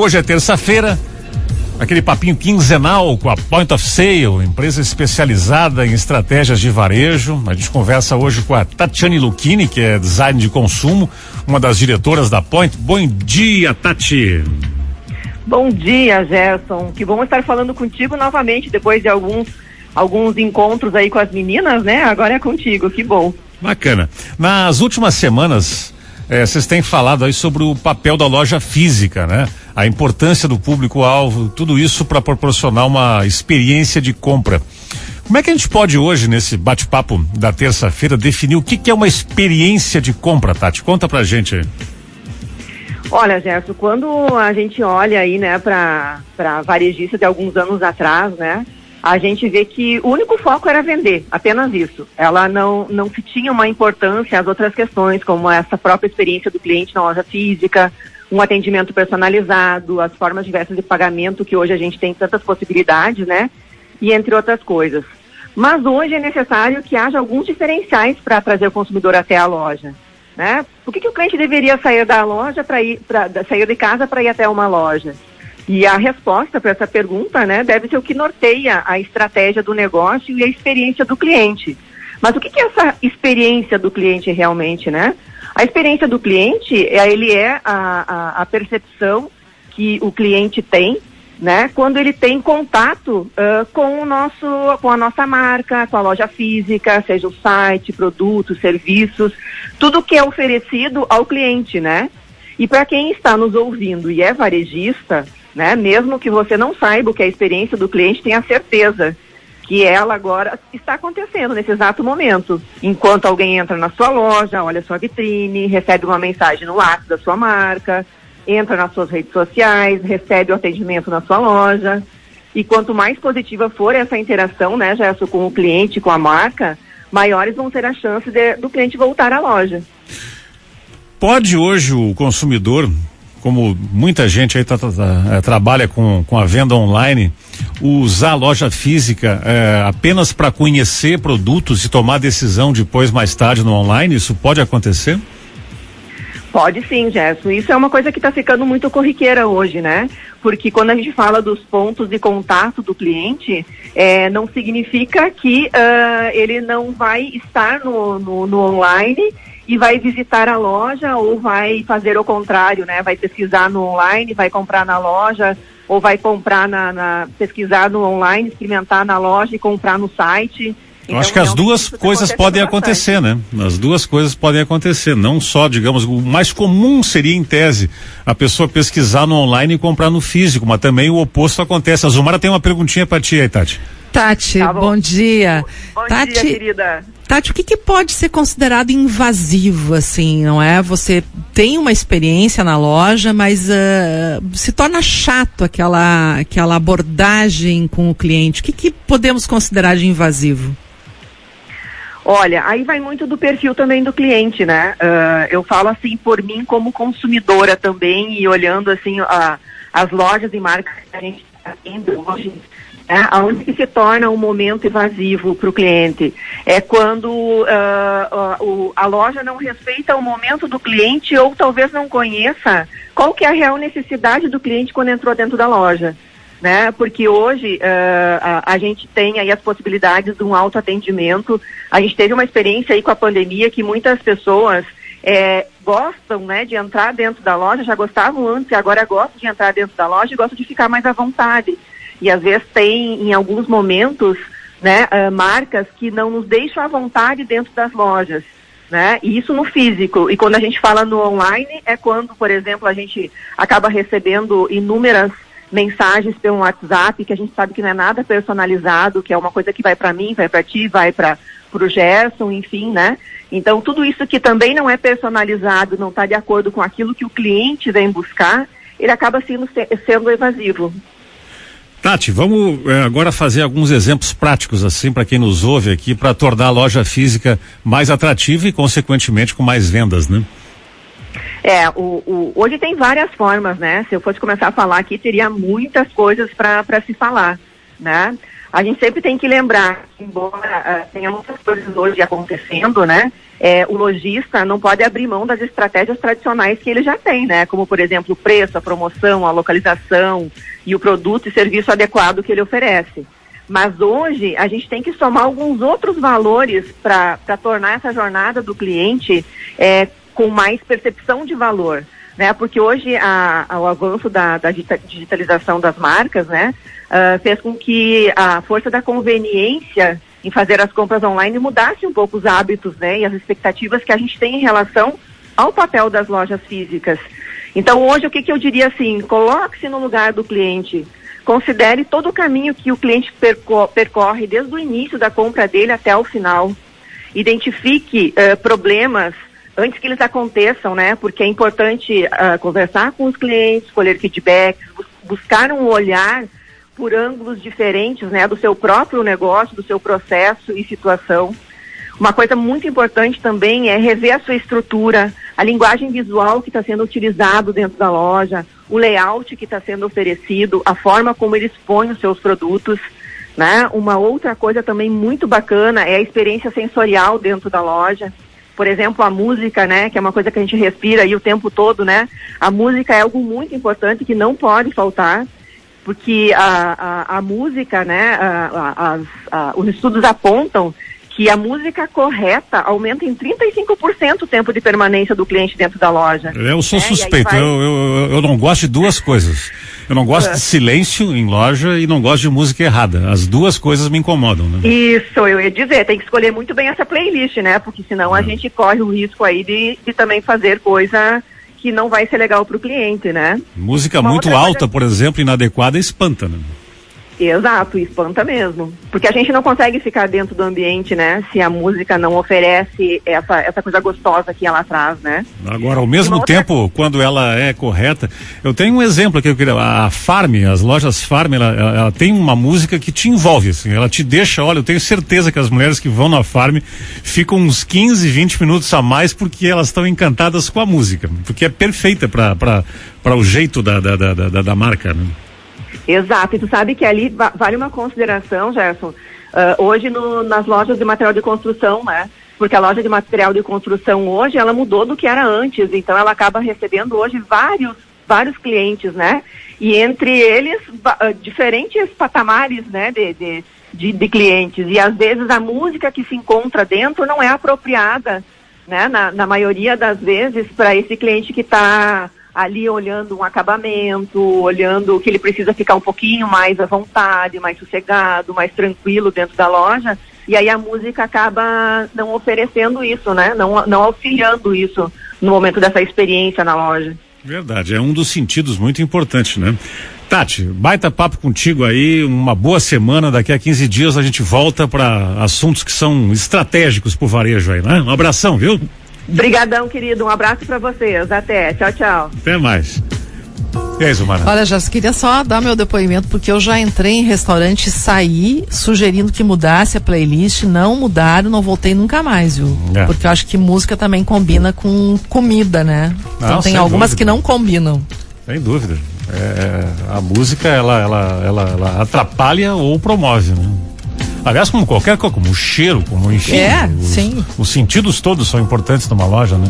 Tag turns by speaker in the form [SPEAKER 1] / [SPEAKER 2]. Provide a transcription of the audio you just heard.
[SPEAKER 1] Hoje é terça-feira, aquele papinho quinzenal com a Point of Sale, empresa especializada em estratégias de varejo. A gente conversa hoje com a Tatiane Lucchini, que é design de consumo, uma das diretoras da Point. Bom dia, Tati.
[SPEAKER 2] Bom dia, Gerson. Que bom estar falando contigo novamente depois de alguns alguns encontros aí com as meninas, né? Agora é contigo, que bom.
[SPEAKER 1] Bacana. Nas últimas semanas, eh, vocês têm falado aí sobre o papel da loja física, né? A importância do público-alvo, tudo isso para proporcionar uma experiência de compra. Como é que a gente pode hoje, nesse bate-papo da terça-feira, definir o que, que, é uma experiência de compra, Tati? Conta pra gente.
[SPEAKER 2] Olha, Gerson, quando a gente olha aí, né, para varejista de alguns anos atrás, né, a gente vê que o único foco era vender, apenas isso. Ela não, não tinha uma importância às outras questões, como essa própria experiência do cliente na loja física, um atendimento personalizado, as formas diversas de pagamento que hoje a gente tem tantas possibilidades, né? E entre outras coisas. Mas hoje é necessário que haja alguns diferenciais para trazer o consumidor até a loja. Né? Por que, que o cliente deveria sair da loja para ir, pra, sair de casa para ir até uma loja? E a resposta para essa pergunta, né, deve ser o que norteia a estratégia do negócio e a experiência do cliente. Mas o que, que é essa experiência do cliente realmente, né? A experiência do cliente, é, ele é a, a, a percepção que o cliente tem né? Quando ele tem contato uh, com o nosso, com a nossa marca, com a loja física, seja o site, produtos, serviços, tudo que é oferecido ao cliente, né? E para quem está nos ouvindo e é varejista, né? Mesmo que você não saiba o que é a experiência do cliente, tenha certeza que ela agora está acontecendo nesse exato momento. Enquanto alguém entra na sua loja, olha sua vitrine, recebe uma mensagem no WhatsApp da sua marca, entra nas suas redes sociais, recebe o atendimento na sua loja. E quanto mais positiva for essa interação, né, Gerson, com o cliente, com a marca, maiores vão ser as chances de, do cliente voltar à loja.
[SPEAKER 1] Pode hoje o consumidor, como muita gente aí tá, tá, tá, é, trabalha com, com a venda online, usar a loja física é, apenas para conhecer produtos e tomar decisão depois, mais tarde, no online? Isso pode acontecer?
[SPEAKER 2] Pode sim, Gerson. Isso é uma coisa que está ficando muito corriqueira hoje, né? Porque quando a gente fala dos pontos de contato do cliente, é, não significa que uh, ele não vai estar no, no, no, online e vai visitar a loja ou vai fazer o contrário, né? Vai pesquisar no online, vai comprar na loja ou vai comprar na, na pesquisar no online, experimentar na loja e comprar no site.
[SPEAKER 1] Eu acho que as duas coisas podem acontecer, né? As duas coisas podem acontecer. Não só, digamos, o mais comum seria, em tese, a pessoa pesquisar no online e comprar no físico, mas também o oposto acontece. A Zumara tem uma perguntinha para ti aí, Tati.
[SPEAKER 3] Tati, tá bom. bom. dia.
[SPEAKER 2] Bom
[SPEAKER 3] Tati,
[SPEAKER 2] dia, querida.
[SPEAKER 3] Tati, o que, que, pode ser considerado invasivo, assim, não é? Você tem uma experiência na loja, mas uh, se torna chato aquela, aquela abordagem com o cliente. O que, que podemos considerar de invasivo?
[SPEAKER 2] Olha, aí vai muito do perfil também do cliente, né? Uh, eu falo assim por mim como consumidora também e olhando assim a, as lojas e marcas que a gente está vendo hoje, né? Onde que se torna um momento invasivo para o cliente? É quando uh, uh, a loja não respeita o momento do cliente ou talvez não conheça qual que é a real necessidade do cliente quando entrou dentro da loja né? Porque hoje uh, a, a, gente tem aí as possibilidades de um autoatendimento. A gente teve uma experiência aí com a pandemia que muitas pessoas é, gostam, né, de entrar dentro da loja, já gostavam antes e agora gostam de entrar dentro da loja e gostam de ficar mais à vontade. E às vezes tem, em alguns momentos, né, uh, marcas que não nos deixam à vontade dentro das lojas. Né? E isso no físico. E quando a gente fala no online, é quando, por exemplo, a gente acaba recebendo inúmeras mensagens pelo WhatsApp, que a gente sabe que não é nada personalizado, que é uma coisa que vai para mim, vai para ti, vai para o Gerson, enfim, né? Então, tudo isso que também não é personalizado, não está de acordo com aquilo que o cliente vem buscar, ele acaba sendo, sendo evasivo.
[SPEAKER 1] Tati, vamos é, agora fazer alguns exemplos práticos assim para quem nos ouve aqui para tornar a loja física mais atrativa e consequentemente com mais vendas, né?
[SPEAKER 2] É, o, o, hoje tem várias formas, né? Se eu fosse começar a falar aqui, teria muitas coisas para se falar, né? A gente sempre tem que lembrar, embora uh, tenha muitas coisas hoje acontecendo, né? é, o lojista não pode abrir mão das estratégias tradicionais que ele já tem, né? Como, por exemplo, o preço, a promoção, a localização e o produto e serviço adequado que ele oferece. Mas hoje a gente tem que somar alguns outros valores para tornar essa jornada do cliente é, com mais percepção de valor. Né? Porque hoje a, a, o avanço da, da, digitalização das marcas né, uh, fez com que a força da conveniência em fazer as compras online mudasse um pouco os hábitos né, e as expectativas que a gente tem em relação ao papel das lojas físicas. Então hoje o que, que eu diria assim, coloque-se no lugar do cliente, considere todo o caminho que o cliente perco percorre desde o início da compra dele até o final, identifique uh, problemas antes que eles aconteçam, né? Porque é importante uh, conversar com os clientes, colher feedbacks, buscar um olhar por ângulos diferentes, né, do seu próprio negócio, do seu processo e situação. Uma coisa muito importante também é rever a sua estrutura, a linguagem visual que está sendo utilizado dentro da loja, o layout que está sendo oferecido, a forma como ele expõe os seus produtos. Né? Uma outra coisa também muito bacana é a experiência sensorial dentro da loja. Por exemplo, a música, né, que é uma coisa que a gente respira aí o tempo todo, né? A música é algo muito importante que não pode faltar porque a, a, a música, né, a, os estudos apontam que a música correta aumenta em 35% o tempo de permanência do cliente dentro da loja.
[SPEAKER 1] Eu sou é, suspeito, vai... eu, eu, eu, não gosto de duas coisas. Eu não gosto de silêncio em loja e não gosto de música errada. As duas coisas me incomodam, né?
[SPEAKER 2] Isso, eu ia dizer, tem que escolher muito bem essa playlist, né? Porque senão a gente corre o risco aí de, de também fazer coisa que não vai ser legal para o cliente, né?
[SPEAKER 1] Música Uma muito alta, coisa... por exemplo, inadequada, espanta, né?
[SPEAKER 2] Exato, espanta mesmo. Porque a gente não consegue ficar dentro do ambiente, né? Se a música não oferece essa, essa coisa gostosa que ela traz, né?
[SPEAKER 1] Agora, ao mesmo outra... tempo, quando ela é correta, eu tenho um exemplo aqui, eu queria, a Farm, as lojas Farm, ela, ela, ela, tem uma música que te envolve, assim, ela te deixa, olha, eu tenho certeza que as mulheres que vão na Farm ficam uns 15, 20 minutos a mais porque elas estão encantadas com a música, porque é perfeita para o jeito da, da, da, da, da marca, né?
[SPEAKER 2] Exato, e tu sabe que ali vale uma consideração, Gerson, uh, hoje no, nas lojas de material de construção, né? Porque a loja de material de construção hoje, ela mudou do que era antes, então ela acaba recebendo hoje vários, vários clientes, né? E entre eles, uh, diferentes patamares, né, de, de, de, de, clientes. E às vezes a música que se encontra dentro não é apropriada, né, na, na maioria das vezes, para esse cliente que está ali olhando um acabamento, olhando que ele precisa ficar um pouquinho mais à vontade, mais sossegado, mais tranquilo dentro da loja. E aí a música acaba não oferecendo isso, né? Não, não auxiliando isso no momento dessa experiência na loja.
[SPEAKER 1] Verdade, é um dos sentidos muito importantes, né? Tati, baita papo contigo aí, uma boa semana. Daqui a 15 dias a gente volta para assuntos que são estratégicos pro varejo aí, né? Um abração, viu?
[SPEAKER 2] Obrigadão, querido. Um abraço para vocês. Até. Tchau, tchau.
[SPEAKER 1] Até mais. E aí, Zumara?
[SPEAKER 3] Olha, já queria só dar meu depoimento, porque eu já entrei em restaurante e saí sugerindo que mudasse a playlist, não mudaram, não voltei nunca mais, viu? É. Porque eu acho que música também combina com comida, né? Então não, tem algumas dúvida. que não combinam.
[SPEAKER 1] Sem dúvida. É, a música, ela, ela, ela, ela atrapalha ou promove, né? Aliás, como qualquer coisa, como o cheiro, como enfim.
[SPEAKER 3] É, os, sim.
[SPEAKER 1] Os sentidos todos são importantes numa loja, né?